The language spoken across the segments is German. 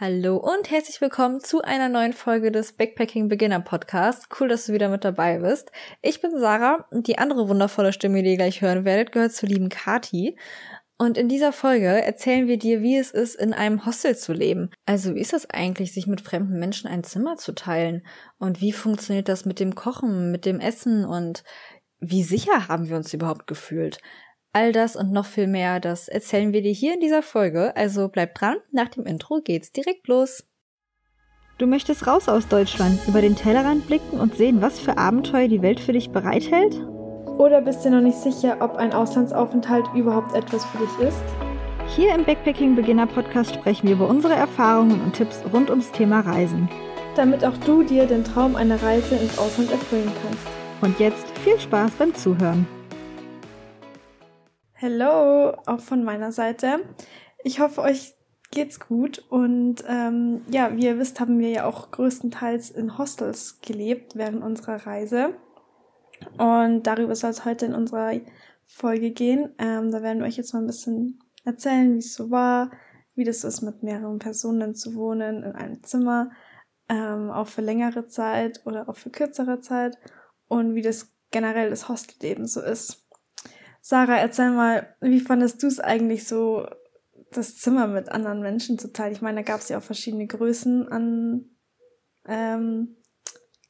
Hallo und herzlich willkommen zu einer neuen Folge des Backpacking Beginner Podcast. Cool, dass du wieder mit dabei bist. Ich bin Sarah und die andere wundervolle Stimme, die ihr gleich hören werdet, gehört zur lieben Kati. Und in dieser Folge erzählen wir dir, wie es ist, in einem Hostel zu leben. Also wie ist das eigentlich, sich mit fremden Menschen ein Zimmer zu teilen? Und wie funktioniert das mit dem Kochen, mit dem Essen und wie sicher haben wir uns überhaupt gefühlt? All das und noch viel mehr, das erzählen wir dir hier in dieser Folge, also bleib dran, nach dem Intro geht's direkt los. Du möchtest raus aus Deutschland, über den Tellerrand blicken und sehen, was für Abenteuer die Welt für dich bereithält? Oder bist du noch nicht sicher, ob ein Auslandsaufenthalt überhaupt etwas für dich ist? Hier im Backpacking Beginner Podcast sprechen wir über unsere Erfahrungen und Tipps rund ums Thema Reisen. Damit auch du dir den Traum einer Reise ins Ausland erfüllen kannst. Und jetzt viel Spaß beim Zuhören. Hallo, auch von meiner Seite. Ich hoffe, euch geht's gut. Und ähm, ja, wie ihr wisst, haben wir ja auch größtenteils in Hostels gelebt während unserer Reise. Und darüber soll es heute in unserer Folge gehen. Ähm, da werden wir euch jetzt mal ein bisschen erzählen, wie es so war, wie das ist, mit mehreren Personen zu wohnen in einem Zimmer, ähm, auch für längere Zeit oder auch für kürzere Zeit und wie das generell das Hostelleben so ist. Sarah, erzähl mal, wie fandest du es eigentlich so, das Zimmer mit anderen Menschen zu teilen? Ich meine, da gab es ja auch verschiedene Größen an, ähm,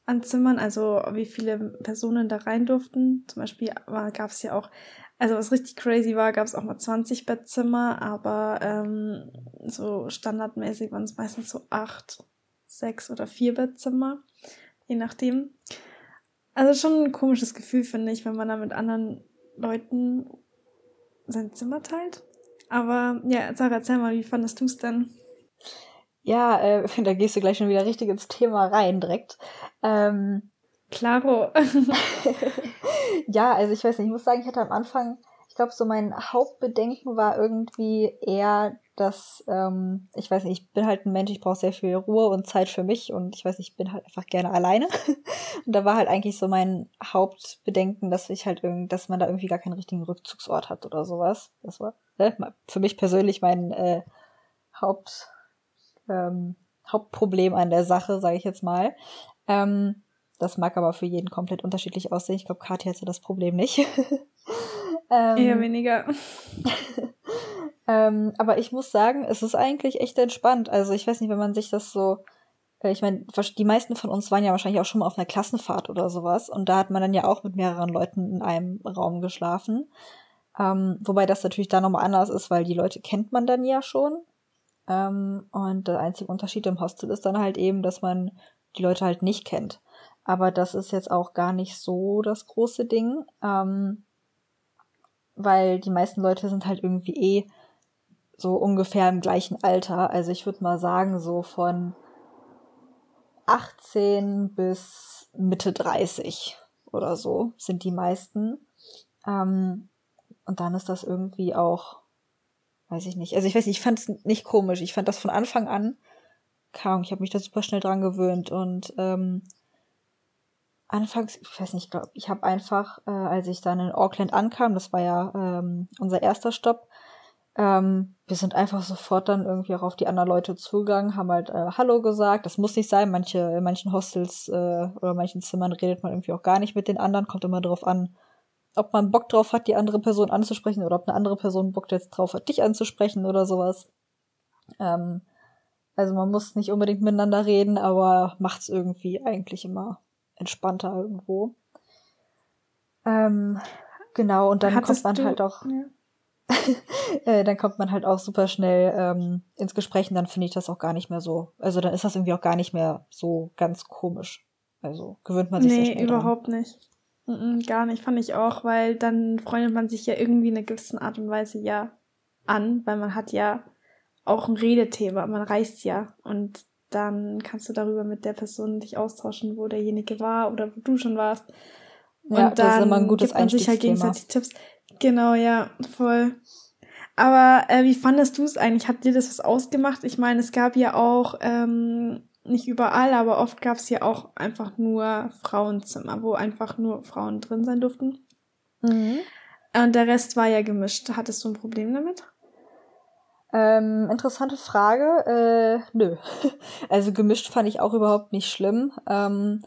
an Zimmern, also wie viele Personen da rein durften. Zum Beispiel gab es ja auch, also was richtig crazy war, gab es auch mal 20 Bettzimmer, aber ähm, so standardmäßig waren es meistens so acht, sechs oder vier Bettzimmer, je nachdem. Also schon ein komisches Gefühl, finde ich, wenn man da mit anderen Leuten sein Zimmer teilt. Aber ja, Sarah, erzähl mal, wie fandest du es denn? Ja, äh, da gehst du gleich schon wieder richtig ins Thema rein direkt. Ähm, Klaro. ja, also ich weiß nicht, ich muss sagen, ich hatte am Anfang, ich glaube, so mein Hauptbedenken war irgendwie eher dass ähm, ich weiß nicht, ich bin halt ein Mensch, ich brauche sehr viel Ruhe und Zeit für mich und ich weiß nicht, ich bin halt einfach gerne alleine. und da war halt eigentlich so mein Hauptbedenken, dass ich halt irgendwie, dass man da irgendwie gar keinen richtigen Rückzugsort hat oder sowas. Das war äh, für mich persönlich mein äh, Haupt, ähm, Hauptproblem an der Sache, sage ich jetzt mal. Ähm, das mag aber für jeden komplett unterschiedlich aussehen. Ich glaube, Kathi hatte das Problem nicht. ähm, Eher weniger. Ähm, aber ich muss sagen, es ist eigentlich echt entspannt. Also ich weiß nicht, wenn man sich das so, äh, ich meine, die meisten von uns waren ja wahrscheinlich auch schon mal auf einer Klassenfahrt oder sowas. Und da hat man dann ja auch mit mehreren Leuten in einem Raum geschlafen. Ähm, wobei das natürlich da nochmal anders ist, weil die Leute kennt man dann ja schon. Ähm, und der einzige Unterschied im Hostel ist dann halt eben, dass man die Leute halt nicht kennt. Aber das ist jetzt auch gar nicht so das große Ding. Ähm, weil die meisten Leute sind halt irgendwie eh so ungefähr im gleichen Alter. Also ich würde mal sagen, so von 18 bis Mitte 30 oder so sind die meisten. Ähm, und dann ist das irgendwie auch, weiß ich nicht. Also ich weiß nicht, ich fand es nicht komisch. Ich fand das von Anfang an, kaum, ich habe mich da super schnell dran gewöhnt und ähm, anfangs, ich weiß nicht, ich glaube, ich habe einfach, äh, als ich dann in Auckland ankam, das war ja ähm, unser erster Stopp, ähm, wir sind einfach sofort dann irgendwie auch auf die anderen Leute zugegangen, haben halt äh, Hallo gesagt. Das muss nicht sein. Manche, in manchen Hostels äh, oder manchen Zimmern redet man irgendwie auch gar nicht mit den anderen. Kommt immer darauf an, ob man Bock drauf hat, die andere Person anzusprechen oder ob eine andere Person Bock jetzt drauf hat, dich anzusprechen oder sowas. Ähm, also man muss nicht unbedingt miteinander reden, aber macht's irgendwie eigentlich immer entspannter irgendwo. Ähm, genau, und dann Hattest kommt man halt auch. Ja. äh, dann kommt man halt auch super schnell ähm, ins Gespräch und dann finde ich das auch gar nicht mehr so. Also dann ist das irgendwie auch gar nicht mehr so ganz komisch. Also gewöhnt man sich nee, sehr schnell überhaupt dran. nicht. Mm -mm, gar nicht, fand ich auch, weil dann freundet man sich ja irgendwie in einer gewissen Art und Weise ja an, weil man hat ja auch ein Redethema, man reist ja und dann kannst du darüber mit der Person dich austauschen, wo derjenige war oder wo du schon warst. Und ja, das ist immer ein gutes gibt man sich halt gegenseitig Tipps. Genau, ja, voll. Aber äh, wie fandest du es eigentlich? Hat dir das was ausgemacht? Ich meine, es gab ja auch, ähm, nicht überall, aber oft gab es ja auch einfach nur Frauenzimmer, wo einfach nur Frauen drin sein durften. Mhm. Und der Rest war ja gemischt. Hattest du ein Problem damit? Ähm, interessante Frage. Äh, nö. Also gemischt fand ich auch überhaupt nicht schlimm. Ähm,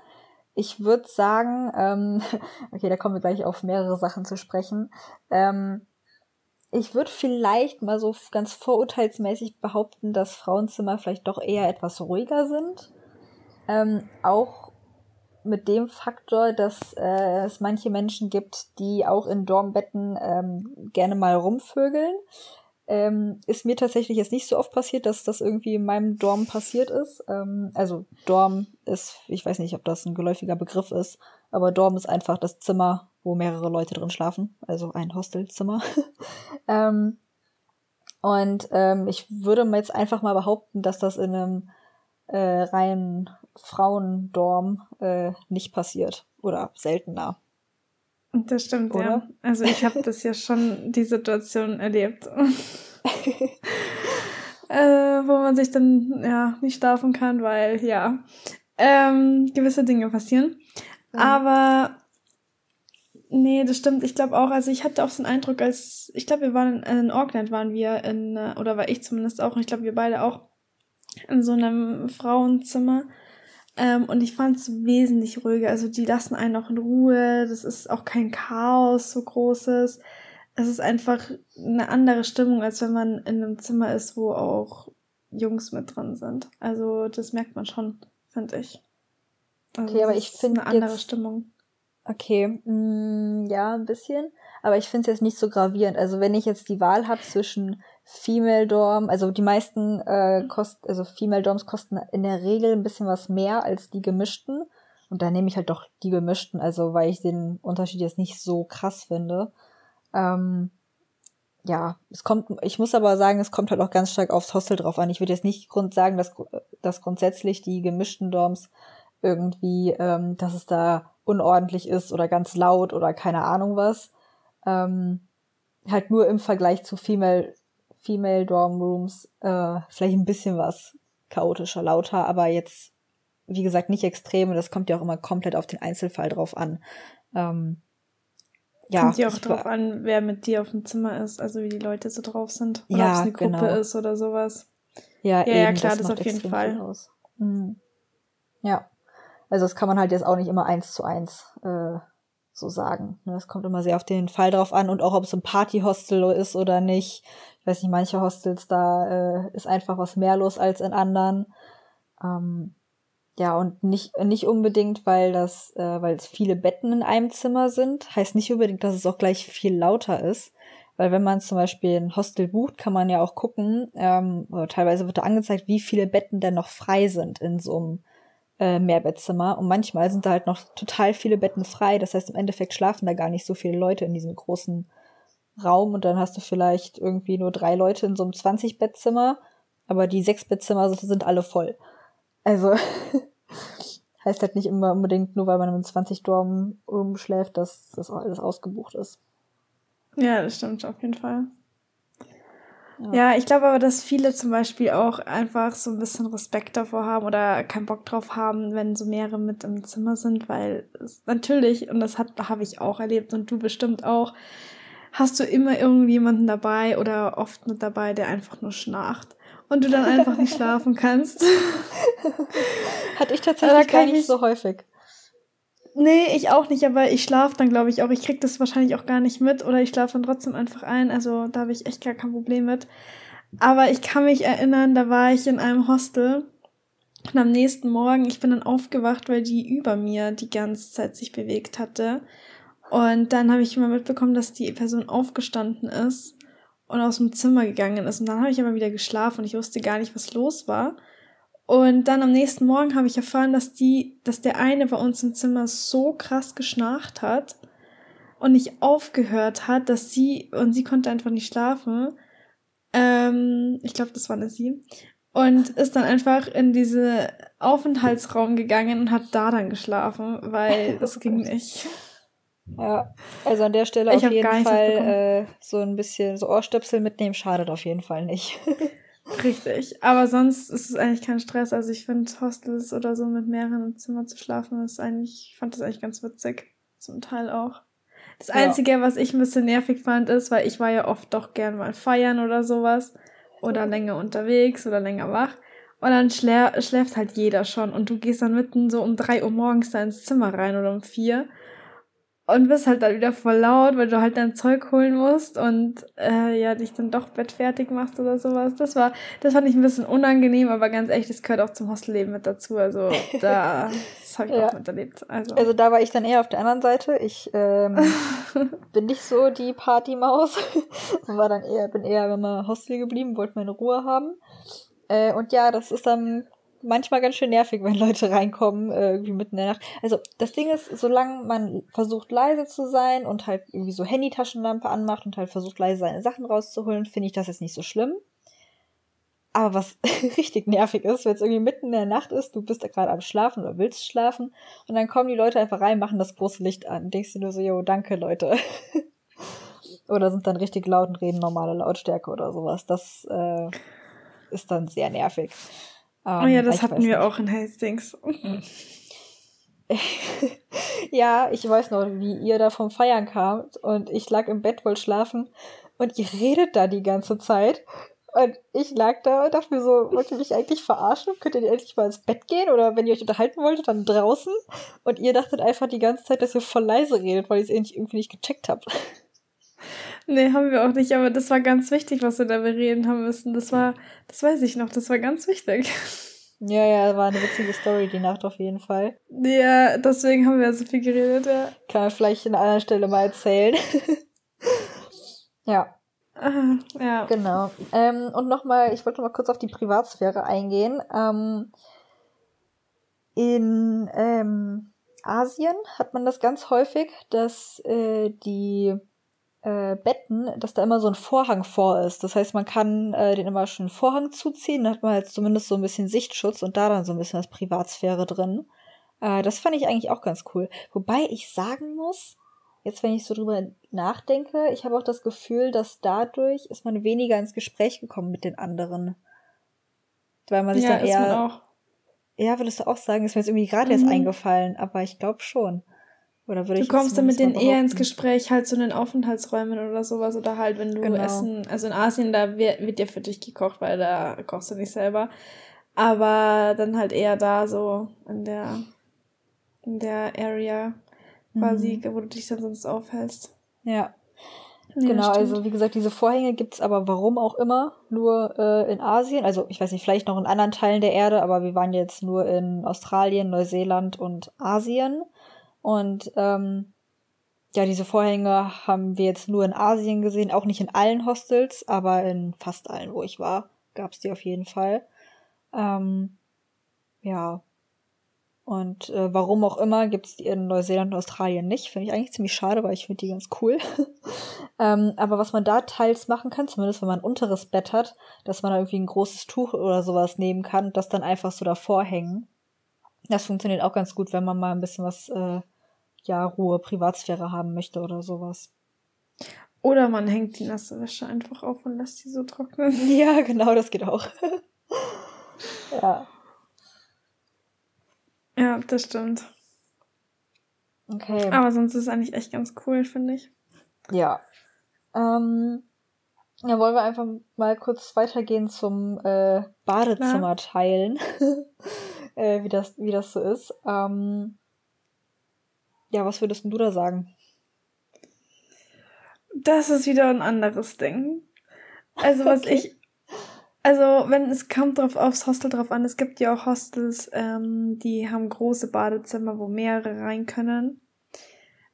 ich würde sagen, ähm, okay, da kommen wir gleich auf mehrere Sachen zu sprechen. Ähm, ich würde vielleicht mal so ganz vorurteilsmäßig behaupten, dass Frauenzimmer vielleicht doch eher etwas ruhiger sind. Ähm, auch mit dem Faktor, dass äh, es manche Menschen gibt, die auch in Dormbetten ähm, gerne mal rumvögeln. Ähm, ist mir tatsächlich jetzt nicht so oft passiert, dass das irgendwie in meinem Dorm passiert ist. Ähm, also Dorm ist, ich weiß nicht, ob das ein geläufiger Begriff ist, aber Dorm ist einfach das Zimmer, wo mehrere Leute drin schlafen, also ein Hostelzimmer. ähm, und ähm, ich würde jetzt einfach mal behaupten, dass das in einem äh, reinen Frauendorm äh, nicht passiert oder seltener. Das stimmt, Oder? ja. Also ich habe das ja schon, die Situation erlebt. äh, wo man sich dann ja nicht schlafen kann, weil ja ähm, gewisse Dinge passieren. Mhm. Aber nee, das stimmt. Ich glaube auch, also ich hatte auch so einen Eindruck, als ich glaube, wir waren in, in Auckland, waren wir in, oder war ich zumindest auch, und ich glaube, wir beide auch in so einem Frauenzimmer. Ähm, und ich fand es wesentlich ruhiger. Also die lassen einen auch in Ruhe. Das ist auch kein Chaos so großes. Es ist einfach eine andere Stimmung, als wenn man in einem Zimmer ist, wo auch Jungs mit drin sind. Also das merkt man schon, finde ich. Also okay, aber ich finde eine andere jetzt, Stimmung. Okay, mm, ja, ein bisschen. Aber ich finde es jetzt nicht so gravierend. Also wenn ich jetzt die Wahl habe zwischen Female Dorm, also die meisten äh, kosten, also Female Dorms kosten in der Regel ein bisschen was mehr als die gemischten. Und da nehme ich halt doch die gemischten, also weil ich den Unterschied jetzt nicht so krass finde. Ähm, ja, es kommt, ich muss aber sagen, es kommt halt auch ganz stark aufs Hostel drauf an. Ich würde jetzt nicht grund sagen, dass, dass grundsätzlich die gemischten Dorms irgendwie, ähm, dass es da unordentlich ist oder ganz laut oder keine Ahnung was. Ähm, halt nur im Vergleich zu Female Female Dorm Rooms äh, vielleicht ein bisschen was chaotischer, lauter, aber jetzt, wie gesagt, nicht extrem. Das kommt ja auch immer komplett auf den Einzelfall drauf an. Ähm, ja, kommt ja auch drauf an, wer mit dir auf dem Zimmer ist, also wie die Leute so drauf sind. Oder ja, ob es eine Gruppe genau. ist oder sowas. Ja, ja, eben, ja klar, das, das auf jeden Fall. Mhm. Ja. Also das kann man halt jetzt auch nicht immer eins zu eins äh, so sagen. Es kommt immer sehr auf den Fall drauf an und auch, ob es ein Partyhostel ist oder nicht. Ich weiß nicht, manche Hostels, da äh, ist einfach was mehr los als in anderen. Ähm, ja, und nicht, nicht unbedingt, weil das, äh, weil es viele Betten in einem Zimmer sind, heißt nicht unbedingt, dass es auch gleich viel lauter ist. Weil wenn man zum Beispiel ein Hostel bucht, kann man ja auch gucken, ähm, oder teilweise wird da angezeigt, wie viele Betten denn noch frei sind in so einem äh, Mehrbettzimmer. Und manchmal sind da halt noch total viele Betten frei. Das heißt, im Endeffekt schlafen da gar nicht so viele Leute in diesem großen Raum. Und dann hast du vielleicht irgendwie nur drei Leute in so einem 20-Bettzimmer. Aber die sechs Bettzimmer sind alle voll. Also heißt halt nicht immer unbedingt, nur weil man im 20-Dorm rumschläft, dass das alles ausgebucht ist. Ja, das stimmt auf jeden Fall. Ja, ich glaube aber, dass viele zum Beispiel auch einfach so ein bisschen Respekt davor haben oder keinen Bock drauf haben, wenn so mehrere mit im Zimmer sind, weil es natürlich, und das habe ich auch erlebt und du bestimmt auch, hast du immer irgendjemanden dabei oder oft mit dabei, der einfach nur schnarcht und du dann einfach nicht schlafen kannst. Hatte ich tatsächlich gar nicht so häufig. Nee, ich auch nicht, aber ich schlafe dann, glaube ich, auch. Ich krieg das wahrscheinlich auch gar nicht mit oder ich schlafe dann trotzdem einfach ein. Also da habe ich echt gar kein Problem mit. Aber ich kann mich erinnern, da war ich in einem Hostel und am nächsten Morgen, ich bin dann aufgewacht, weil die über mir die ganze Zeit sich bewegt hatte. Und dann habe ich mal mitbekommen, dass die Person aufgestanden ist und aus dem Zimmer gegangen ist. Und dann habe ich aber wieder geschlafen und ich wusste gar nicht, was los war. Und dann am nächsten Morgen habe ich erfahren, dass die, dass der eine bei uns im Zimmer so krass geschnarcht hat und nicht aufgehört hat, dass sie, und sie konnte einfach nicht schlafen. Ähm, ich glaube, das war eine sie. Und ist dann einfach in diese Aufenthaltsraum gegangen und hat da dann geschlafen, weil das ging nicht. Ja, also an der Stelle ich auf jeden Fall äh, so ein bisschen so Ohrstöpsel mitnehmen schadet auf jeden Fall nicht. Richtig. Aber sonst ist es eigentlich kein Stress. Also ich finde Hostels oder so mit mehreren im Zimmer zu schlafen ist eigentlich, ich fand das eigentlich ganz witzig. Zum Teil auch. Das ja. Einzige, was ich ein bisschen nervig fand, ist, weil ich war ja oft doch gern mal feiern oder sowas. oder länger unterwegs oder länger wach. Und dann schlä schläft halt jeder schon und du gehst dann mitten so um drei Uhr morgens da ins Zimmer rein oder um vier und bist halt dann wieder voll laut, weil du halt dein Zeug holen musst und äh, ja, dich dann doch bettfertig machst oder sowas. Das war, das fand ich ein bisschen unangenehm, aber ganz ehrlich, das gehört auch zum Hostelleben mit dazu. Also da, das habe ich ja. auch miterlebt. Also. also da war ich dann eher auf der anderen Seite. Ich ähm, bin nicht so die Partymaus. war dann eher, bin eher immer Hostel geblieben, wollte meine Ruhe haben. Äh, und ja, das ist dann manchmal ganz schön nervig, wenn Leute reinkommen, äh, irgendwie mitten in der Nacht. Also das Ding ist, solange man versucht leise zu sein und halt irgendwie so Handy-Taschenlampe anmacht und halt versucht leise seine Sachen rauszuholen, finde ich das jetzt nicht so schlimm. Aber was richtig nervig ist, wenn es irgendwie mitten in der Nacht ist, du bist da gerade am Schlafen oder willst schlafen und dann kommen die Leute einfach rein, machen das große Licht an. Denkst du nur so, yo, danke Leute. oder sind dann richtig laut und reden normale Lautstärke oder sowas. Das äh, ist dann sehr nervig. Um, oh ja, ähm, das hatten wir nicht. auch in Hastings. ja, ich weiß noch, wie ihr da vom Feiern kamt und ich lag im Bett, wollte schlafen und ihr redet da die ganze Zeit. Und ich lag da und dachte mir so, wollt ihr mich eigentlich verarschen? Könnt ihr endlich mal ins Bett gehen? Oder wenn ihr euch unterhalten wolltet, dann draußen? Und ihr dachtet einfach die ganze Zeit, dass ihr voll leise redet, weil ihr es irgendwie nicht gecheckt habt. Nee, haben wir auch nicht, aber das war ganz wichtig, was wir da bereden haben müssen. Das war, das weiß ich noch, das war ganz wichtig. Ja, ja, war eine witzige Story die Nacht auf jeden Fall. Ja, deswegen haben wir so viel geredet, ja. Kann man vielleicht an einer Stelle mal erzählen. ja. Aha, ja. Genau. Ähm, und nochmal, ich wollte noch mal kurz auf die Privatsphäre eingehen. Ähm, in ähm, Asien hat man das ganz häufig, dass äh, die äh, Betten, dass da immer so ein Vorhang vor ist. Das heißt, man kann äh, den immer schon Vorhang zuziehen, dann hat man halt zumindest so ein bisschen Sichtschutz und da dann so ein bisschen das Privatsphäre drin. Äh, das fand ich eigentlich auch ganz cool. Wobei ich sagen muss, jetzt wenn ich so drüber nachdenke, ich habe auch das Gefühl, dass dadurch ist man weniger ins Gespräch gekommen mit den anderen. Weil man sich ja, dann eher. Ja, würdest du auch sagen, ist mir jetzt irgendwie gerade mhm. erst eingefallen, aber ich glaube schon. Oder würde du ich kommst dann mit denen eher ins Gespräch, halt so in den Aufenthaltsräumen oder sowas. Oder halt, wenn du genau. essen, also in Asien, da wird, wird ja für dich gekocht, weil da kochst du nicht selber. Aber dann halt eher da so in der, in der Area quasi, mhm. wo du dich dann sonst aufhältst. Ja. ja genau, also wie gesagt, diese Vorhänge gibt's aber warum auch immer nur äh, in Asien. Also ich weiß nicht, vielleicht noch in anderen Teilen der Erde, aber wir waren jetzt nur in Australien, Neuseeland und Asien. Und ähm, ja, diese Vorhänge haben wir jetzt nur in Asien gesehen, auch nicht in allen Hostels, aber in fast allen, wo ich war, gab es die auf jeden Fall. Ähm, ja. Und äh, warum auch immer gibt es die in Neuseeland und Australien nicht. Finde ich eigentlich ziemlich schade, weil ich finde die ganz cool. ähm, aber was man da teils machen kann, zumindest wenn man ein unteres Bett hat, dass man da irgendwie ein großes Tuch oder sowas nehmen kann das dann einfach so davor hängen. Das funktioniert auch ganz gut, wenn man mal ein bisschen was äh, ja, Ruhe, Privatsphäre haben möchte oder sowas. Oder man hängt die nasse Wäsche einfach auf und lässt sie so trocknen. Ja, genau, das geht auch. ja. Ja, das stimmt. Okay. Aber sonst ist es eigentlich echt ganz cool, finde ich. Ja. Ähm, ja, wollen wir einfach mal kurz weitergehen zum äh, Badezimmer teilen, äh, wie, das, wie das so ist. Ähm, ja, was würdest du da sagen? Das ist wieder ein anderes Ding. Also, was okay. ich. Also, wenn es kommt drauf aufs Hostel drauf an, es gibt ja auch Hostels, ähm, die haben große Badezimmer, wo mehrere rein können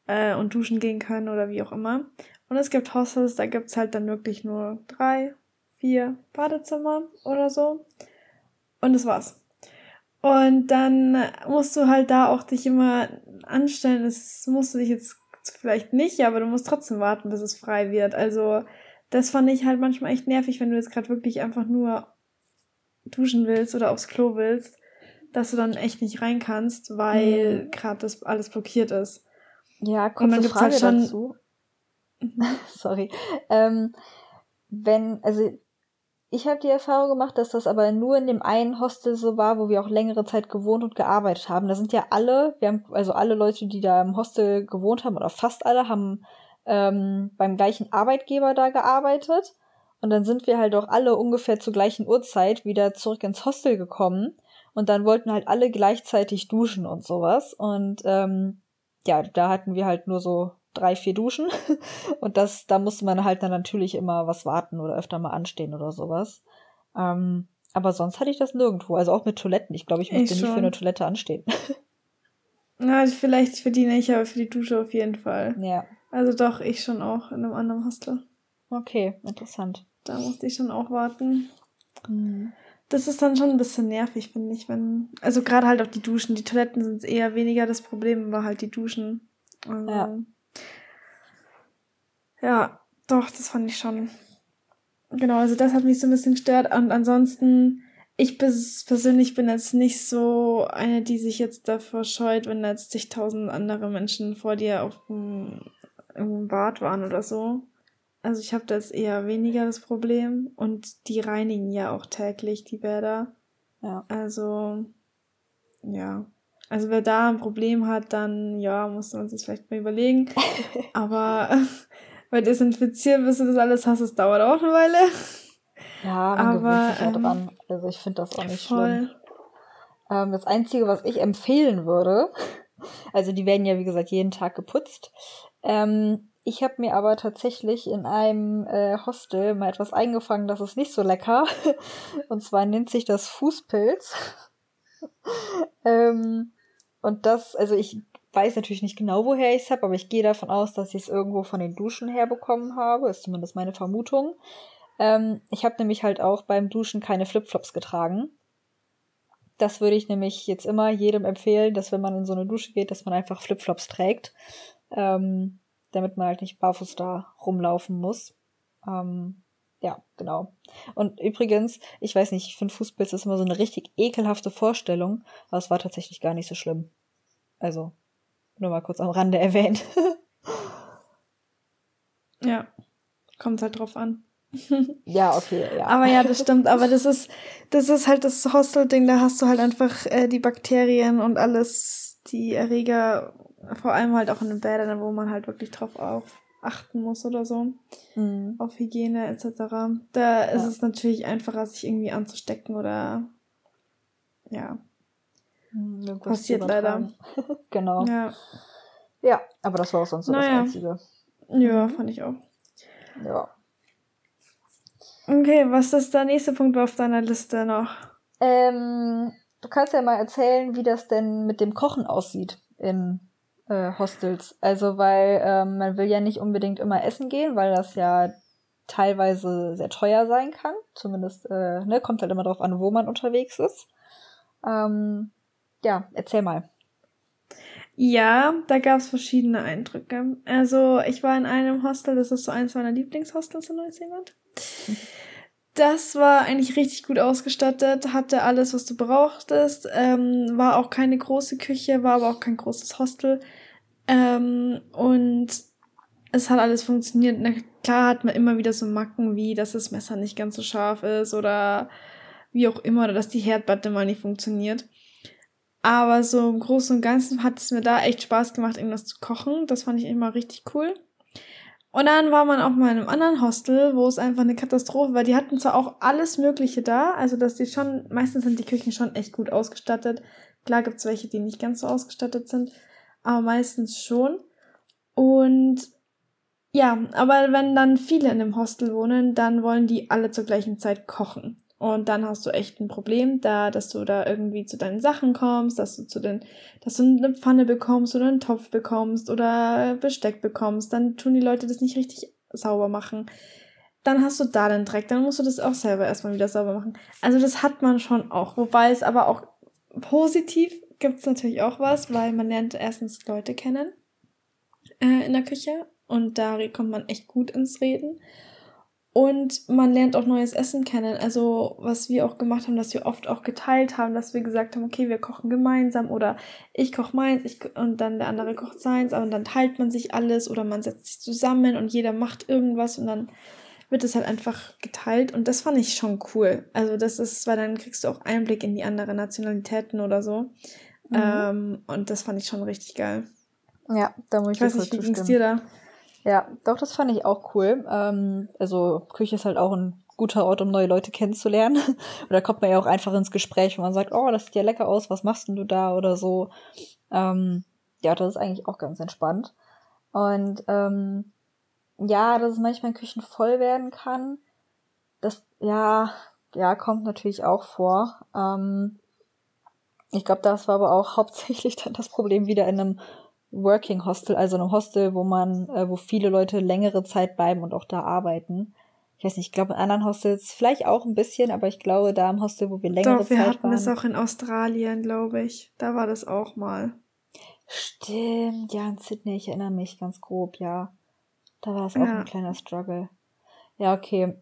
äh, und duschen gehen können oder wie auch immer. Und es gibt Hostels, da gibt's halt dann wirklich nur drei, vier Badezimmer oder so. Und das war's. Und dann musst du halt da auch dich immer anstellen. Das musst du dich jetzt vielleicht nicht, aber du musst trotzdem warten, bis es frei wird. Also das fand ich halt manchmal echt nervig, wenn du jetzt gerade wirklich einfach nur duschen willst oder aufs Klo willst, dass du dann echt nicht rein kannst, weil mhm. gerade das alles blockiert ist. Ja, kurze Und dann Frage halt schon dazu. Sorry. Ähm, wenn, also ich habe die Erfahrung gemacht, dass das aber nur in dem einen Hostel so war, wo wir auch längere Zeit gewohnt und gearbeitet haben. Da sind ja alle, wir haben also alle Leute, die da im Hostel gewohnt haben oder fast alle, haben ähm, beim gleichen Arbeitgeber da gearbeitet. Und dann sind wir halt auch alle ungefähr zur gleichen Uhrzeit wieder zurück ins Hostel gekommen. Und dann wollten halt alle gleichzeitig duschen und sowas. Und ähm, ja, da hatten wir halt nur so drei, vier Duschen. Und das, da musste man halt dann natürlich immer was warten oder öfter mal anstehen oder sowas. Ähm, aber sonst hatte ich das nirgendwo. Also auch mit Toiletten. Ich glaube, ich musste ich nicht für eine Toilette anstehen. Na, vielleicht für die nicht, aber für die Dusche auf jeden Fall. Ja. Also doch, ich schon auch in einem anderen Hostel. Okay, interessant. Da musste ich schon auch warten. Mhm. Das ist dann schon ein bisschen nervig, finde ich, wenn. Also gerade halt auch die Duschen. Die Toiletten sind eher weniger das Problem, aber halt die Duschen. Also, ja. Ja, doch, das fand ich schon. Genau, also das hat mich so ein bisschen gestört. Und ansonsten, ich persönlich bin jetzt nicht so eine, die sich jetzt davor scheut, wenn jetzt zigtausend andere Menschen vor dir auf dem, im Bad waren oder so. Also ich habe das eher weniger das Problem und die reinigen ja auch täglich die Bäder. Ja. Also ja. Also wer da ein Problem hat, dann ja, muss man sich vielleicht mal überlegen. Aber bei Desinfizieren, bis du das alles hast, es dauert auch eine Weile. Ja, man Aber, gewöhnt sich ja ähm, dran. Also ich finde das auch nicht voll. schlimm. Ähm, das Einzige, was ich empfehlen würde, also die werden ja wie gesagt jeden Tag geputzt. Ähm, ich habe mir aber tatsächlich in einem äh, Hostel mal etwas eingefangen, das ist nicht so lecker. Und zwar nennt sich das Fußpilz. ähm, und das, also ich weiß natürlich nicht genau, woher ich es habe, aber ich gehe davon aus, dass ich es irgendwo von den Duschen herbekommen habe. Ist zumindest meine Vermutung. Ähm, ich habe nämlich halt auch beim Duschen keine Flipflops getragen. Das würde ich nämlich jetzt immer jedem empfehlen, dass wenn man in so eine Dusche geht, dass man einfach Flipflops trägt. Ähm, damit man halt nicht barfuß da rumlaufen muss. Ähm, ja, genau. Und übrigens, ich weiß nicht, ich finde Fußpilz ist immer so eine richtig ekelhafte Vorstellung, aber es war tatsächlich gar nicht so schlimm. Also, nur mal kurz am Rande erwähnt. ja, kommt halt drauf an. ja, okay, ja. Aber ja, das stimmt. Aber das ist, das ist halt das Hostel-Ding, da hast du halt einfach äh, die Bakterien und alles, die Erreger vor allem halt auch in den Bädern, wo man halt wirklich drauf auf achten muss oder so. Mhm. Auf Hygiene etc. Da ist es natürlich einfacher, sich irgendwie anzustecken oder ja. Irgendwas Passiert leider. genau. Ja. Ja, aber das war auch sonst so naja. das Einzige. Ja, fand ich auch. Ja. Okay, was ist der nächste Punkt auf deiner Liste noch? Ähm, du kannst ja mal erzählen, wie das denn mit dem Kochen aussieht in äh, Hostels. Also weil ähm, man will ja nicht unbedingt immer essen gehen, weil das ja teilweise sehr teuer sein kann. Zumindest, äh, ne, kommt halt immer drauf an, wo man unterwegs ist. Ähm, ja, erzähl mal. Ja, da gab es verschiedene Eindrücke. Also ich war in einem Hostel, das ist so eins meiner Lieblingshostels in Neuseeland. Das war eigentlich richtig gut ausgestattet, hatte alles, was du brauchtest, ähm, war auch keine große Küche, war aber auch kein großes Hostel. Ähm, und es hat alles funktioniert. Na klar hat man immer wieder so Macken wie, dass das Messer nicht ganz so scharf ist oder wie auch immer, oder dass die Herdplatte mal nicht funktioniert. Aber so im Großen und Ganzen hat es mir da echt Spaß gemacht, irgendwas zu kochen. Das fand ich immer richtig cool. Und dann war man auch mal in einem anderen Hostel, wo es einfach eine Katastrophe war. Die hatten zwar auch alles Mögliche da, also dass die schon, meistens sind die Küchen schon echt gut ausgestattet. Klar gibt's welche, die nicht ganz so ausgestattet sind aber meistens schon. Und ja, aber wenn dann viele in dem Hostel wohnen, dann wollen die alle zur gleichen Zeit kochen. Und dann hast du echt ein Problem da, dass du da irgendwie zu deinen Sachen kommst, dass du zu den, dass du eine Pfanne bekommst oder einen Topf bekommst oder Besteck bekommst. Dann tun die Leute das nicht richtig sauber machen. Dann hast du da den Dreck, dann musst du das auch selber erstmal wieder sauber machen. Also das hat man schon auch. Wobei es aber auch positiv gibt es natürlich auch was, weil man lernt erstens Leute kennen äh, in der Küche und da kommt man echt gut ins Reden. Und man lernt auch neues Essen kennen. Also, was wir auch gemacht haben, dass wir oft auch geteilt haben, dass wir gesagt haben, okay, wir kochen gemeinsam oder ich koche meins ich, und dann der andere kocht seins, aber dann teilt man sich alles oder man setzt sich zusammen und jeder macht irgendwas und dann wird es halt einfach geteilt und das fand ich schon cool. Also, das ist, weil dann kriegst du auch Einblick in die anderen Nationalitäten oder so. Mhm. Ähm, und das fand ich schon richtig geil. Ja, da muss ich, ich weiß nicht, wie ging's dir da? Ja, doch, das fand ich auch cool. Ähm, also Küche ist halt auch ein guter Ort, um neue Leute kennenzulernen. Da kommt man ja auch einfach ins Gespräch, wenn man sagt, oh, das sieht ja lecker aus, was machst denn du da oder so. Ähm, ja, das ist eigentlich auch ganz entspannt. Und ähm, ja, dass es manchmal in Küchen voll werden kann, das ja, ja, kommt natürlich auch vor. Ähm, ich glaube, das war aber auch hauptsächlich dann das Problem wieder in einem Working Hostel, also einem Hostel, wo man, äh, wo viele Leute längere Zeit bleiben und auch da arbeiten. Ich weiß nicht, ich glaube in anderen Hostels vielleicht auch ein bisschen, aber ich glaube da im Hostel, wo wir längere Doch, wir Zeit hatten waren. das auch in Australien, glaube ich. Da war das auch mal. Stimmt, ja, in Sydney, ich erinnere mich ganz grob, ja. Da war es auch ja. ein kleiner Struggle. Ja, okay.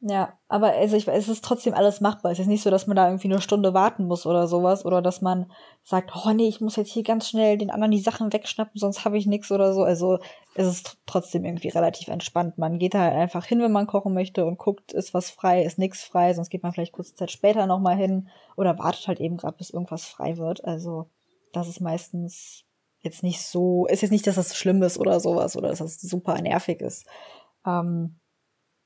Ja, aber also ich, es ist trotzdem alles machbar. Es ist nicht so, dass man da irgendwie eine Stunde warten muss oder sowas oder dass man sagt, oh nee, ich muss jetzt hier ganz schnell den anderen die Sachen wegschnappen, sonst habe ich nichts oder so. Also es ist trotzdem irgendwie relativ entspannt. Man geht da halt einfach hin, wenn man kochen möchte und guckt, ist was frei, ist nichts frei, sonst geht man vielleicht kurze Zeit später nochmal hin oder wartet halt eben gerade, bis irgendwas frei wird. Also das ist meistens jetzt nicht so, ist jetzt nicht, dass das schlimm ist oder sowas oder dass das super nervig ist. Ähm,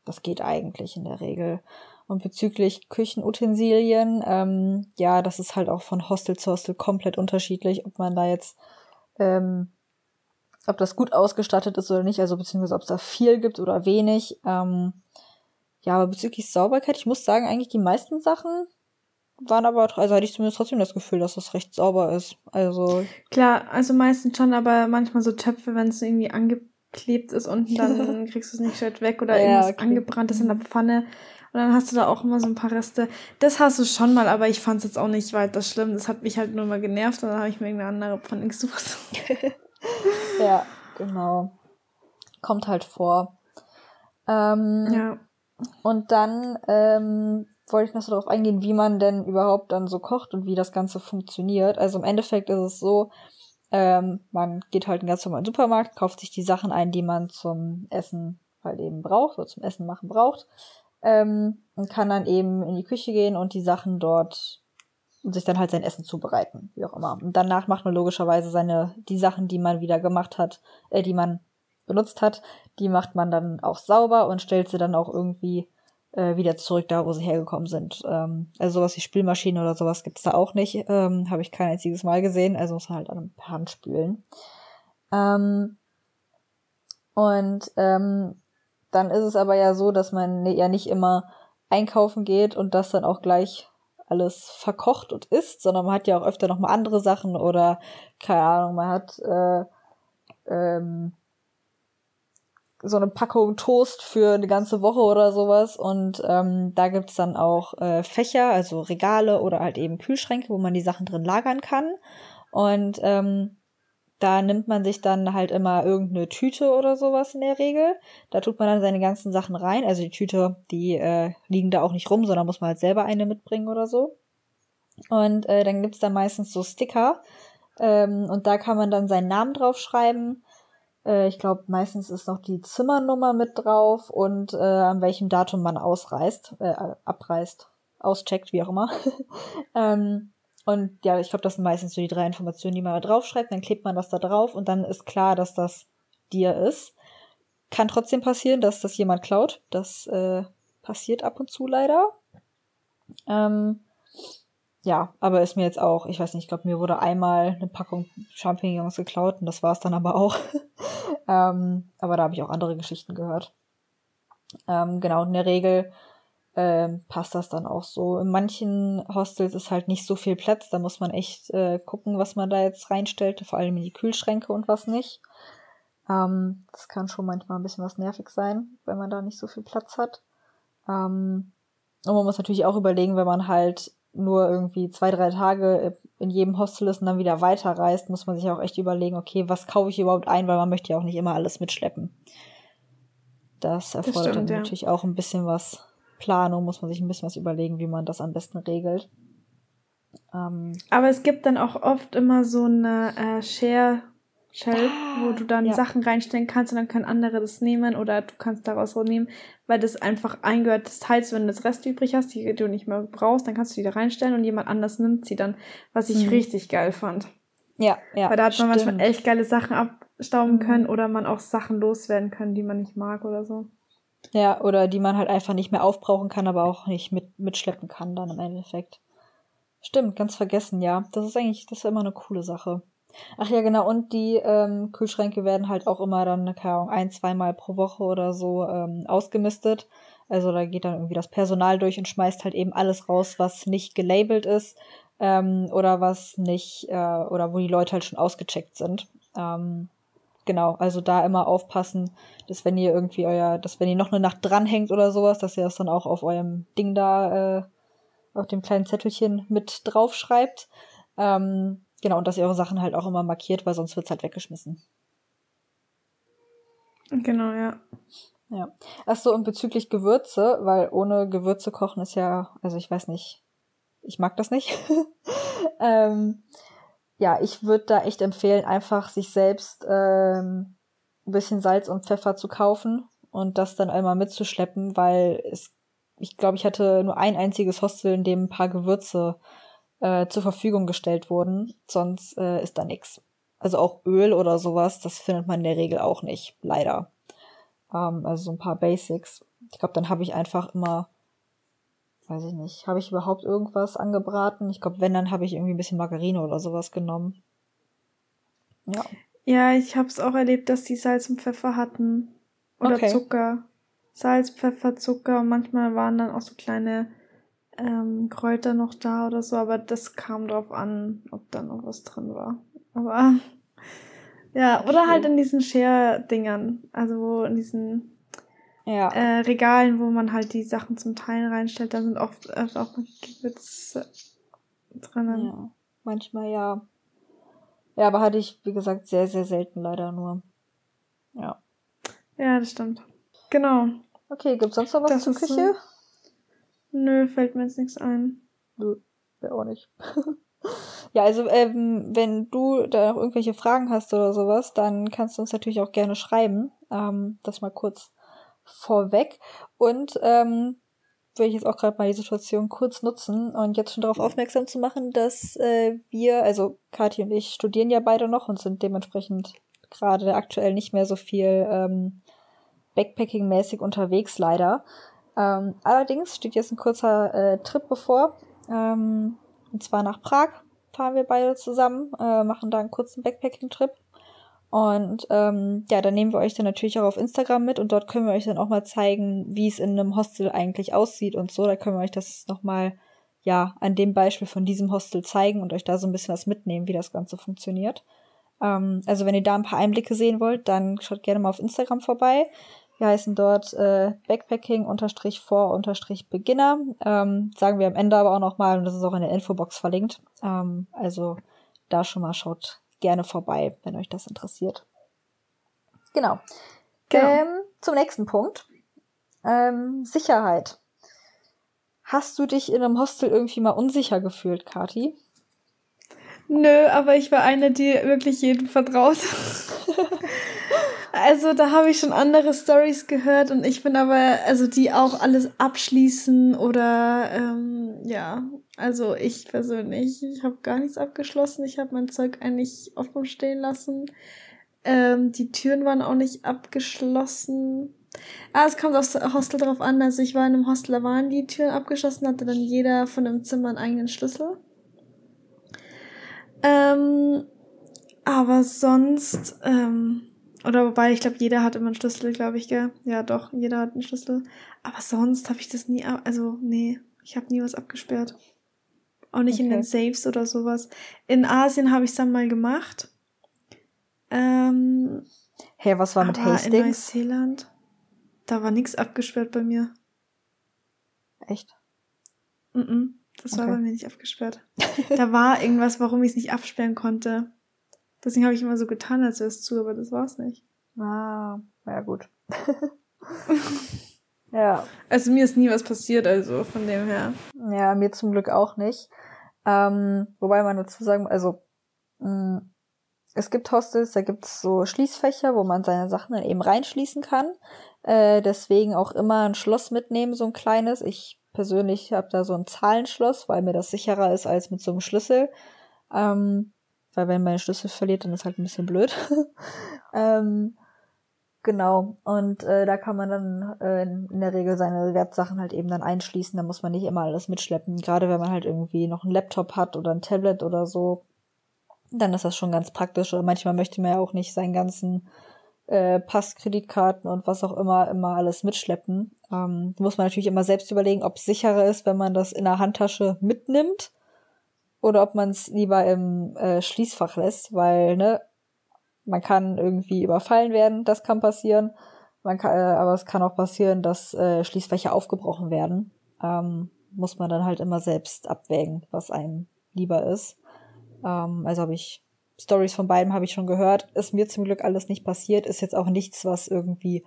das geht eigentlich in der Regel. Und bezüglich Küchenutensilien, ähm, ja, das ist halt auch von Hostel zu Hostel komplett unterschiedlich, ob man da jetzt, ähm, ob das gut ausgestattet ist oder nicht, also beziehungsweise ob es da viel gibt oder wenig. Ähm, ja, aber bezüglich Sauberkeit, ich muss sagen, eigentlich die meisten Sachen waren aber, also hatte ich zumindest trotzdem das Gefühl, dass das recht sauber ist. Also. Klar, also meistens schon, aber manchmal so Töpfe, wenn es irgendwie angibt, klebt ist unten, dann kriegst du es nicht schnell weg oder ja, irgendwas okay. angebrannt ist in der Pfanne. Und dann hast du da auch immer so ein paar Reste. Das hast du schon mal, aber ich fand es jetzt auch nicht weiter schlimm. Das hat mich halt nur mal genervt und dann habe ich mir irgendeine andere Pfanne gesucht. ja, genau. Kommt halt vor. Ähm, ja. Und dann ähm, wollte ich noch so darauf eingehen, wie man denn überhaupt dann so kocht und wie das Ganze funktioniert. Also im Endeffekt ist es so, ähm, man geht halt in ganz normalen Supermarkt, kauft sich die Sachen ein, die man zum Essen halt eben braucht, oder zum Essen machen braucht. Ähm, und kann dann eben in die Küche gehen und die Sachen dort und sich dann halt sein Essen zubereiten, wie auch immer. Und danach macht man logischerweise seine, die Sachen, die man wieder gemacht hat, äh, die man benutzt hat, die macht man dann auch sauber und stellt sie dann auch irgendwie äh, wieder zurück da, wo sie hergekommen sind. Ähm, also sowas wie Spülmaschine oder sowas gibt's da auch nicht. Ähm, Habe ich kein einziges Mal gesehen. Also muss man halt an per Hand spülen. Ähm, und ähm, dann ist es aber ja so, dass man ja nicht immer einkaufen geht und das dann auch gleich alles verkocht und isst, sondern man hat ja auch öfter noch mal andere Sachen oder keine Ahnung, man hat äh, ähm, so eine Packung Toast für eine ganze Woche oder sowas. Und ähm, da gibt's dann auch äh, Fächer, also Regale oder halt eben Kühlschränke, wo man die Sachen drin lagern kann. Und ähm, da nimmt man sich dann halt immer irgendeine Tüte oder sowas in der Regel. Da tut man dann seine ganzen Sachen rein. Also die Tüte, die äh, liegen da auch nicht rum, sondern muss man halt selber eine mitbringen oder so. Und äh, dann gibt's da meistens so Sticker. Ähm, und da kann man dann seinen Namen draufschreiben äh, ich glaube, meistens ist noch die Zimmernummer mit drauf und äh, an welchem Datum man ausreist, äh, abreist, auscheckt, wie auch immer. ähm, und ja, ich glaube, das sind meistens so die drei Informationen, die man da draufschreibt. Dann klebt man das da drauf und dann ist klar, dass das dir ist. Kann trotzdem passieren, dass das jemand klaut. Das äh, passiert ab und zu leider. Ähm, ja, aber ist mir jetzt auch, ich weiß nicht, ich glaube, mir wurde einmal eine Packung Champignons geklaut und das war es dann aber auch. ähm, aber da habe ich auch andere Geschichten gehört. Ähm, genau, in der Regel ähm, passt das dann auch so. In manchen Hostels ist halt nicht so viel Platz, da muss man echt äh, gucken, was man da jetzt reinstellt, vor allem in die Kühlschränke und was nicht. Ähm, das kann schon manchmal ein bisschen was nervig sein, wenn man da nicht so viel Platz hat. Ähm, und man muss natürlich auch überlegen, wenn man halt nur irgendwie zwei, drei Tage in jedem Hostel ist und dann wieder weiterreist, muss man sich auch echt überlegen, okay, was kaufe ich überhaupt ein, weil man möchte ja auch nicht immer alles mitschleppen. Das erfordert das stimmt, dann ja. natürlich auch ein bisschen was Planung, muss man sich ein bisschen was überlegen, wie man das am besten regelt. Ähm, Aber es gibt dann auch oft immer so eine äh, Share Shelf, wo du dann ja. Sachen reinstellen kannst und dann können andere das nehmen oder du kannst daraus so nehmen, weil das einfach eingehört das teilst, wenn du das Rest übrig hast, die du nicht mehr brauchst, dann kannst du die da reinstellen und jemand anders nimmt sie dann, was ich mhm. richtig geil fand. Ja, ja. Weil da hat man stimmt. manchmal echt geile Sachen ab, stauben können oder man auch Sachen loswerden kann, die man nicht mag oder so. Ja, oder die man halt einfach nicht mehr aufbrauchen kann, aber auch nicht mit, mitschleppen kann dann im Endeffekt. Stimmt, ganz vergessen, ja. Das ist eigentlich, das ist immer eine coole Sache. Ach ja, genau, und die ähm, Kühlschränke werden halt auch immer dann, keine Ahnung, ein, zweimal pro Woche oder so ähm, ausgemistet. Also da geht dann irgendwie das Personal durch und schmeißt halt eben alles raus, was nicht gelabelt ist ähm, oder was nicht, äh, oder wo die Leute halt schon ausgecheckt sind. Ähm, genau, also da immer aufpassen, dass wenn ihr irgendwie euer, dass wenn ihr noch eine Nacht dranhängt oder sowas, dass ihr das dann auch auf eurem Ding da, äh, auf dem kleinen Zettelchen mit draufschreibt. Ähm, genau, und dass ihr eure Sachen halt auch immer markiert, weil sonst wird's halt weggeschmissen. Genau, ja. Ja. Ach so, und bezüglich Gewürze, weil ohne Gewürze kochen ist ja, also ich weiß nicht, ich mag das nicht. ähm, ja, ich würde da echt empfehlen, einfach sich selbst ähm, ein bisschen Salz und Pfeffer zu kaufen und das dann einmal mitzuschleppen, weil es, ich glaube, ich hatte nur ein einziges Hostel, in dem ein paar Gewürze äh, zur Verfügung gestellt wurden. Sonst äh, ist da nix. Also auch Öl oder sowas, das findet man in der Regel auch nicht, leider. Ähm, also so ein paar Basics. Ich glaube, dann habe ich einfach immer weiß ich nicht, habe ich überhaupt irgendwas angebraten? Ich glaube, wenn, dann habe ich irgendwie ein bisschen Margarine oder sowas genommen. Ja. Ja, ich habe es auch erlebt, dass die Salz und Pfeffer hatten. Oder okay. Zucker. Salz, Pfeffer, Zucker und manchmal waren dann auch so kleine ähm, Kräuter noch da oder so, aber das kam drauf an, ob da noch was drin war. Aber ja, oder halt in diesen Share-Dingern, also in diesen ja. äh, Regalen, wo man halt die Sachen zum Teilen reinstellt, da sind oft, oft auch Gewürze drinnen. Ja, manchmal ja. Ja, aber hatte ich, wie gesagt, sehr, sehr selten leider nur. Ja. Ja, das stimmt. Genau. Okay, gibt's sonst noch was das zur Küche? So... Nö, fällt mir jetzt nichts ein. Nö, wäre auch nicht. ja, also ähm, wenn du da noch irgendwelche Fragen hast oder sowas, dann kannst du uns natürlich auch gerne schreiben. Ähm, das mal kurz vorweg. Und ähm, will ich jetzt auch gerade mal die Situation kurz nutzen und jetzt schon darauf aufmerksam zu machen, dass äh, wir, also Kathi und ich studieren ja beide noch und sind dementsprechend gerade aktuell nicht mehr so viel ähm, Backpacking-mäßig unterwegs, leider. Ähm, allerdings steht jetzt ein kurzer äh, Trip bevor. Ähm, und zwar nach Prag fahren wir beide zusammen, äh, machen da einen kurzen Backpacking-Trip. Und ähm, ja, dann nehmen wir euch dann natürlich auch auf Instagram mit und dort können wir euch dann auch mal zeigen, wie es in einem Hostel eigentlich aussieht und so. Da können wir euch das nochmal, ja, an dem Beispiel von diesem Hostel zeigen und euch da so ein bisschen was mitnehmen, wie das Ganze funktioniert. Ähm, also wenn ihr da ein paar Einblicke sehen wollt, dann schaut gerne mal auf Instagram vorbei. Wir heißen dort äh, Backpacking-for-Beginner. Ähm, sagen wir am Ende aber auch nochmal, und das ist auch in der Infobox verlinkt. Ähm, also da schon mal schaut gerne vorbei, wenn euch das interessiert. Genau. genau. Ähm, zum nächsten Punkt. Ähm, Sicherheit. Hast du dich in einem Hostel irgendwie mal unsicher gefühlt, Kati? Nö, aber ich war eine, die wirklich jedem vertraut. also da habe ich schon andere Stories gehört und ich bin aber, also die auch alles abschließen oder ähm, ja, also ich persönlich, ich habe gar nichts abgeschlossen. Ich habe mein Zeug eigentlich offen stehen lassen. Ähm, die Türen waren auch nicht abgeschlossen. Ah, es kommt aufs Hostel drauf an. Also ich war in einem Hostel, da waren die Türen abgeschlossen, hatte dann jeder von dem Zimmer einen eigenen Schlüssel. Ähm, aber sonst, ähm, oder wobei, ich glaube, jeder hat immer einen Schlüssel, glaube ich, gell? Ja, doch, jeder hat einen Schlüssel. Aber sonst habe ich das nie, also nee, ich habe nie was abgesperrt. Auch nicht okay. in den Saves oder sowas. In Asien habe ich es dann mal gemacht. Ähm, hey, was war mit Hastings? In Neuseeland. Da war nichts abgesperrt bei mir. Echt? Mm, -mm das okay. war bei mir nicht abgesperrt. da war irgendwas, warum ich es nicht absperren konnte. Deswegen habe ich immer so getan, als wäre es zu, aber das war es nicht. Ah, ja gut. ja. Also mir ist nie was passiert, also von dem her. Ja, mir zum Glück auch nicht. Ähm, wobei man dazu sagen, also mh, mm, es gibt Hostels, da gibt es so Schließfächer, wo man seine Sachen dann eben reinschließen kann. Äh, deswegen auch immer ein Schloss mitnehmen, so ein kleines. Ich persönlich habe da so ein Zahlenschloss, weil mir das sicherer ist als mit so einem Schlüssel. Ähm, weil wenn man den Schlüssel verliert, dann ist halt ein bisschen blöd. ähm, genau. Und äh, da kann man dann äh, in der Regel seine Wertsachen halt eben dann einschließen. Da muss man nicht immer alles mitschleppen. Gerade wenn man halt irgendwie noch einen Laptop hat oder ein Tablet oder so, dann ist das schon ganz praktisch. Oder manchmal möchte man ja auch nicht seinen ganzen äh, Pass, Kreditkarten und was auch immer immer alles mitschleppen. Ähm, muss man natürlich immer selbst überlegen, ob es sicherer ist, wenn man das in der Handtasche mitnimmt oder ob man es lieber im äh, Schließfach lässt, weil ne, man kann irgendwie überfallen werden, das kann passieren. Man kann, äh, aber es kann auch passieren, dass äh, Schließfächer aufgebrochen werden. Ähm, muss man dann halt immer selbst abwägen, was einem lieber ist. Ähm, also habe ich Stories von beiden habe ich schon gehört. Ist mir zum Glück alles nicht passiert. Ist jetzt auch nichts, was irgendwie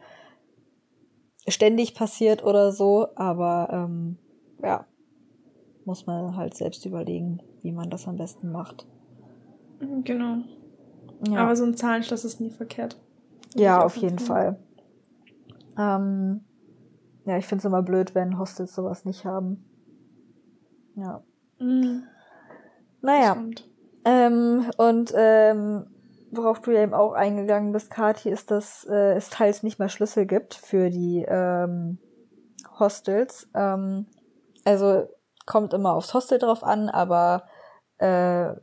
ständig passiert oder so. Aber ähm, ja, muss man halt selbst überlegen, wie man das am besten macht. Genau. Ja. Aber so ein Zahlenschloss ist nie verkehrt. Ja, auf jeden Fall. Ähm, ja, ich finde es immer blöd, wenn Hostels sowas nicht haben. Ja. Mhm. Naja. Ähm, und ähm, worauf du ja eben auch eingegangen bist, Kathi, ist, dass äh, es teils nicht mehr Schlüssel gibt für die ähm, Hostels. Ähm, also kommt immer aufs Hostel drauf an, aber äh,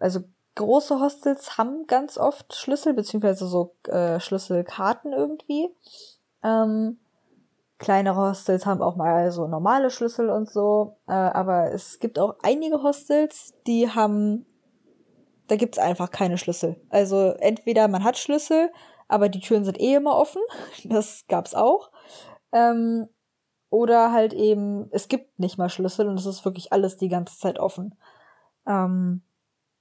also große Hostels haben ganz oft Schlüssel, beziehungsweise so äh, Schlüsselkarten irgendwie. Ähm, kleinere Hostels haben auch mal so normale Schlüssel und so, äh, aber es gibt auch einige Hostels, die haben da gibt's einfach keine Schlüssel. Also entweder man hat Schlüssel, aber die Türen sind eh immer offen. Das gab's auch. Ähm, oder halt eben, es gibt nicht mal Schlüssel und es ist wirklich alles die ganze Zeit offen. Ähm,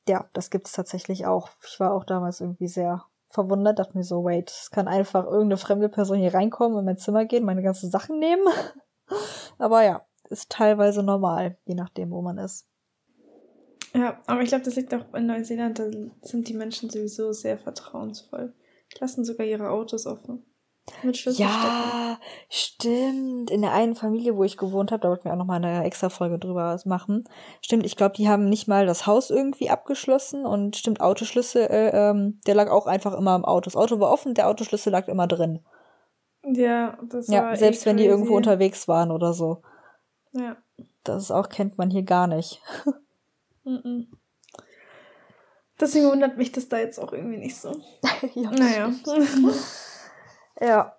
ja, das gibt's tatsächlich auch. Ich war auch damals irgendwie sehr verwundert, dachte mir so, wait, es kann einfach irgendeine fremde Person hier reinkommen, in mein Zimmer gehen, meine ganzen Sachen nehmen. Aber ja, ist teilweise normal, je nachdem, wo man ist. Ja, aber ich glaube, das liegt auch in Neuseeland, da sind die Menschen sowieso sehr vertrauensvoll. Lassen sogar ihre Autos offen. Mit Schlüssel Ja, stimmt. In der einen Familie, wo ich gewohnt habe, da wollten wir auch noch mal eine extra Folge drüber machen. Stimmt, ich glaube, die haben nicht mal das Haus irgendwie abgeschlossen und stimmt, Autoschlüssel, äh, ähm, der lag auch einfach immer im Auto. Das Auto war offen, der Autoschlüssel lag immer drin. Ja, das ja, war selbst eh wenn die irgendwo unterwegs waren oder so. Ja. Das auch kennt man hier gar nicht. Deswegen wundert mich das da jetzt auch irgendwie nicht so. ja, naja. ja.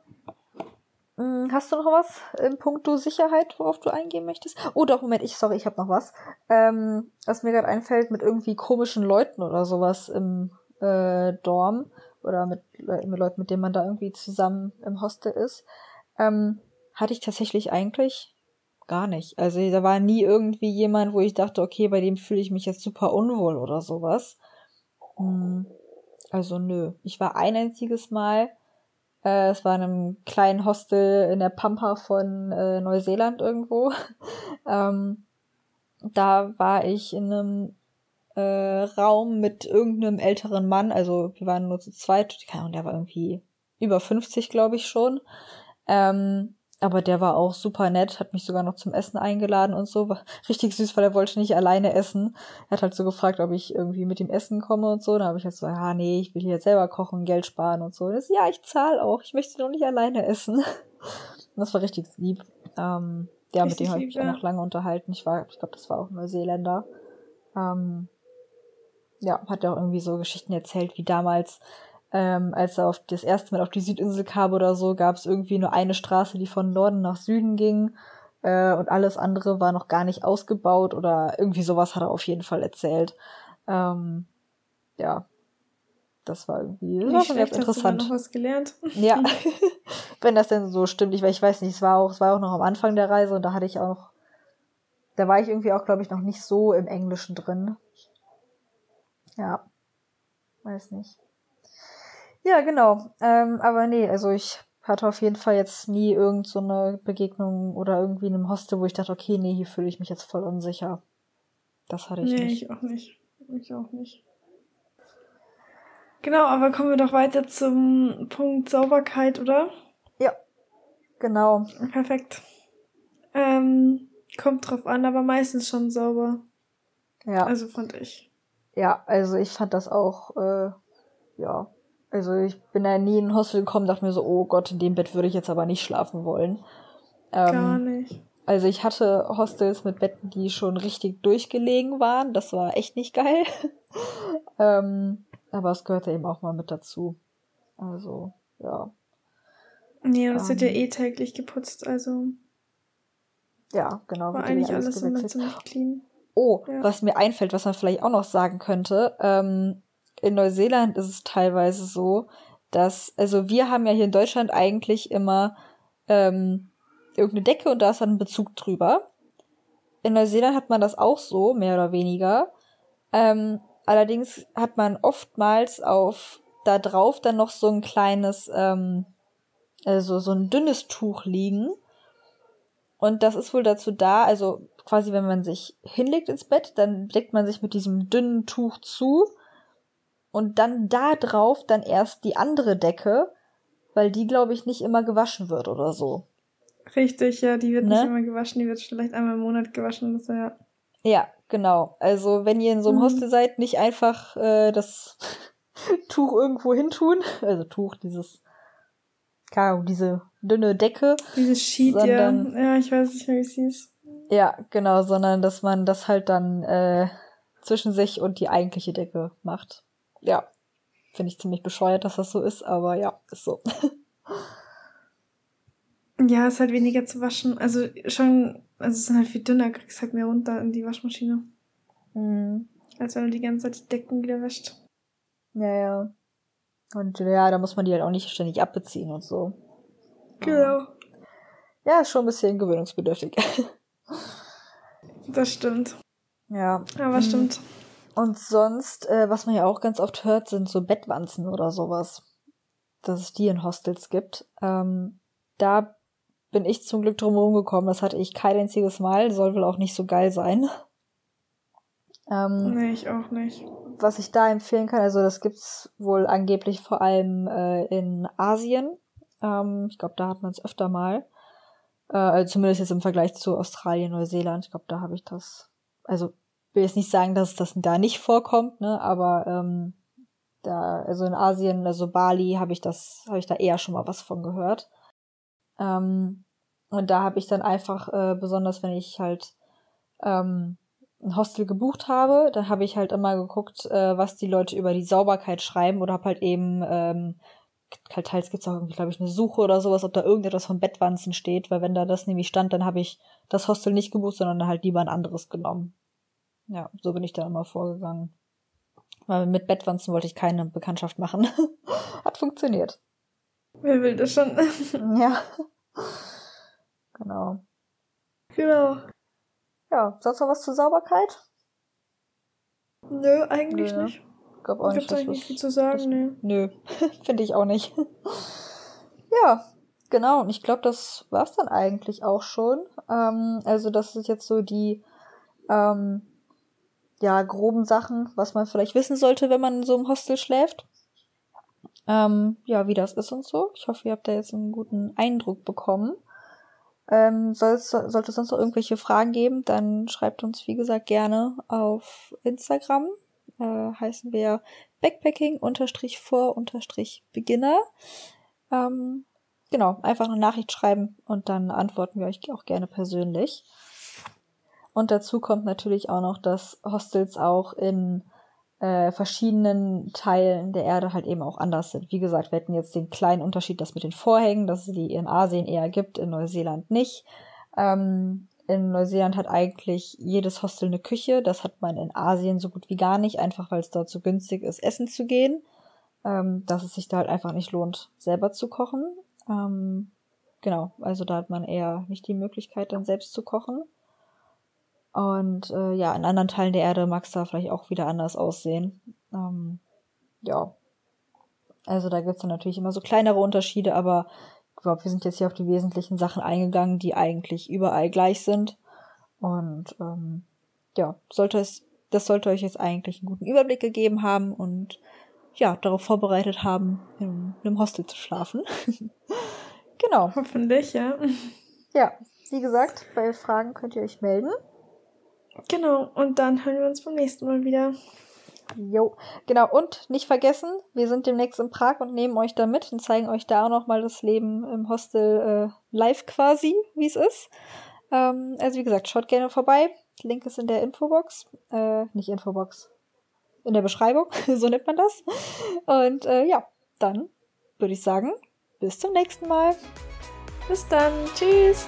Hm, hast du noch was im Punkto Sicherheit, worauf du eingehen möchtest? Oh doch, Moment, ich, sorry, ich habe noch was. Ähm, was mir gerade einfällt, mit irgendwie komischen Leuten oder sowas im äh, Dorm oder mit, mit Leuten, mit denen man da irgendwie zusammen im Hostel ist, ähm, hatte ich tatsächlich eigentlich gar nicht. Also da war nie irgendwie jemand, wo ich dachte, okay, bei dem fühle ich mich jetzt super unwohl oder sowas. Hm, also nö. Ich war ein einziges Mal, äh, es war in einem kleinen Hostel in der Pampa von äh, Neuseeland irgendwo. ähm, da war ich in einem äh, Raum mit irgendeinem älteren Mann, also wir waren nur zu zweit, keine Ahnung, der war irgendwie über 50, glaube ich schon. Ähm, aber der war auch super nett, hat mich sogar noch zum Essen eingeladen und so. War richtig süß, weil er wollte nicht alleine essen. Er hat halt so gefragt, ob ich irgendwie mit ihm essen komme und so. Da habe ich halt so, ja, nee, ich will hier selber kochen, Geld sparen und so. Und das, ja, ich zahle auch. Ich möchte doch nicht alleine essen. Und das war richtig lieb. Ähm, ja, richtig mit dem habe ich mich ja. auch noch lange unterhalten. Ich war, ich glaube, das war auch Neuseeländer. Ähm, ja, hat er auch irgendwie so Geschichten erzählt, wie damals ähm, als er auf das erste Mal auf die Südinsel kam oder so, gab es irgendwie nur eine Straße, die von Norden nach Süden ging. Äh, und alles andere war noch gar nicht ausgebaut oder irgendwie sowas hat er auf jeden Fall erzählt. Ähm, ja, das war irgendwie das war schon ganz interessant. Hast du noch was gelernt? Ja, wenn das denn so stimmt. Ich, ich weiß nicht, es war auch, es war auch noch am Anfang der Reise und da hatte ich auch, da war ich irgendwie auch, glaube ich, noch nicht so im Englischen drin. Ja, weiß nicht. Ja, genau. Ähm, aber nee, also ich hatte auf jeden Fall jetzt nie irgend so eine Begegnung oder irgendwie in einem Hostel, wo ich dachte, okay, nee, hier fühle ich mich jetzt voll unsicher. Das hatte ich nee, nicht. Nee, ich auch nicht. Ich auch nicht. Genau, aber kommen wir doch weiter zum Punkt Sauberkeit, oder? Ja, genau. Perfekt. Ähm, kommt drauf an, aber meistens schon sauber. Ja. Also fand ich. Ja, also ich fand das auch, äh, ja. Also ich bin da nie in ein Hostel gekommen, dachte mir so, oh Gott, in dem Bett würde ich jetzt aber nicht schlafen wollen. Ähm, Gar nicht. Also ich hatte Hostels mit Betten, die schon richtig durchgelegen waren. Das war echt nicht geil. ähm, aber es gehörte eben auch mal mit dazu. Also, ja. Nee, und es wird ja eh täglich geputzt, also Ja, genau. war ja eigentlich alles alles immer ziemlich clean. Oh, Ja. was mir einfällt, was man vielleicht auch noch sagen könnte. Ähm, in Neuseeland ist es teilweise so, dass, also wir haben ja hier in Deutschland eigentlich immer ähm, irgendeine Decke und da ist dann ein Bezug drüber. In Neuseeland hat man das auch so, mehr oder weniger. Ähm, allerdings hat man oftmals auf da drauf dann noch so ein kleines, ähm, also so ein dünnes Tuch liegen. Und das ist wohl dazu da, also quasi wenn man sich hinlegt ins Bett, dann deckt man sich mit diesem dünnen Tuch zu und dann da drauf dann erst die andere Decke, weil die, glaube ich, nicht immer gewaschen wird oder so. Richtig, ja, die wird Ne? nicht immer gewaschen, die wird vielleicht einmal im Monat gewaschen. Das ja. Ja, genau. Also wenn ihr in so einem Mhm. Hostel seid, nicht einfach äh, das Tuch irgendwo hin tun. Also Tuch, dieses, keine Ahnung, diese dünne Decke. Dieses Sheet, Sondern- ja. Ja, ich weiß nicht mehr, wie es hieß. Ja, genau, sondern dass man das halt dann äh, zwischen sich und die eigentliche Decke macht. Ja, finde ich ziemlich bescheuert, dass das so ist, aber ja, ist so. Ja, ist halt weniger zu waschen. Also schon, also es sind halt viel dünner, kriegst halt mehr runter in die Waschmaschine. Mhm. Als wenn du die ganze Zeit die Decken wieder wäscht. Ja, ja. Und ja, da muss man die halt auch nicht ständig abbeziehen und so. Genau. Ja, ist schon ein bisschen gewöhnungsbedürftig. Das stimmt. ja. Aber Mhm. stimmt. Und sonst, äh, was man ja auch ganz oft hört, sind so Bettwanzen oder sowas. Dass es die in Hostels gibt. Ähm, da bin ich zum Glück drum rumgekommen. Das hatte ich kein einziges Mal. Soll wohl auch nicht so geil sein. Ähm, Nee, ich auch nicht. was ich da empfehlen kann, also das gibt's wohl angeblich vor allem äh, in Asien. Ähm, ich glaube, da hat man es öfter mal. Äh, also zumindest jetzt im Vergleich zu Australien, Neuseeland. Ich glaube, da habe ich das. Also will jetzt nicht sagen, dass das da nicht vorkommt, ne? Aber ähm, da, also in Asien, also Bali, habe ich das, habe ich da eher schon mal was von gehört. Ähm, und da habe ich dann einfach, äh, besonders wenn ich halt ähm, ein Hostel gebucht habe, da habe ich halt immer geguckt, äh, was die Leute über die Sauberkeit schreiben oder habe halt eben, ähm, teils gibt's auch irgendwie, glaube ich, eine Suche oder sowas, ob da irgendetwas von Bettwanzen steht, weil wenn da das nämlich stand, dann habe ich das Hostel nicht gebucht, sondern halt lieber ein anderes genommen. Ja, so bin ich dann immer vorgegangen. Weil mit Bettwanzen wollte ich keine Bekanntschaft machen. Hat funktioniert. Wer will das schon? Ja. Genau. genau. Ja, sonst noch was zur Sauberkeit? Nö, eigentlich Nö. nicht. Ich glaube auch Gibt's nicht. eigentlich nicht viel zu sagen, das- nee. Nö, finde ich auch nicht. ja, genau. Und ich glaube, das war's dann eigentlich auch schon. Ähm, also das ist jetzt so die ähm, ja groben Sachen, was man vielleicht wissen sollte, wenn man in so einem Hostel schläft. Ähm, ja, wie das ist und so. Ich hoffe, ihr habt da jetzt einen guten Eindruck bekommen. Ähm, soll's, sollte es sonst noch irgendwelche Fragen geben, dann schreibt uns, wie gesagt, gerne auf Instagram. Äh, heißen wir Backpacking-vor-beginner. Ähm, genau, einfach eine Nachricht schreiben und dann antworten wir euch auch gerne persönlich. Und dazu kommt natürlich auch noch, dass Hostels auch in äh, verschiedenen Teilen der Erde halt eben auch anders sind. Wie gesagt, wir hätten jetzt den kleinen Unterschied, das mit den Vorhängen, dass es die in Asien eher gibt, in Neuseeland nicht. Ähm, in Neuseeland hat eigentlich jedes Hostel eine Küche. Das hat man in Asien so gut wie gar nicht, einfach weil es dort so günstig ist, essen zu gehen. Ähm, dass es sich da halt einfach nicht lohnt, selber zu kochen. Ähm, genau, also da hat man eher nicht die Möglichkeit, dann selbst zu kochen. Und äh, ja, in anderen Teilen der Erde mag es da vielleicht auch wieder anders aussehen. Ähm, ja. Also da gibt's dann natürlich immer so kleinere Unterschiede, aber ich glaube, wir sind jetzt hier auf die wesentlichen Sachen eingegangen, die eigentlich überall gleich sind. Und ähm, ja, sollte es, das sollte euch jetzt eigentlich einen guten Überblick gegeben haben und ja, darauf vorbereitet haben, in einem Hostel zu schlafen. genau. Hoffentlich, ja. Ja, wie gesagt, bei Fragen könnt ihr euch melden. Genau, und dann hören wir uns beim nächsten Mal wieder. Jo, genau. Und nicht vergessen, wir sind demnächst in Prag und nehmen euch da mit und zeigen euch da auch nochmal das Leben im Hostel äh, live quasi, wie es ist. Ähm, also wie gesagt, schaut gerne vorbei. Link ist in der Infobox. Äh, nicht Infobox. In der Beschreibung, so nennt man das. Und äh, ja, dann würde ich sagen, bis zum nächsten Mal. Bis dann. Tschüss.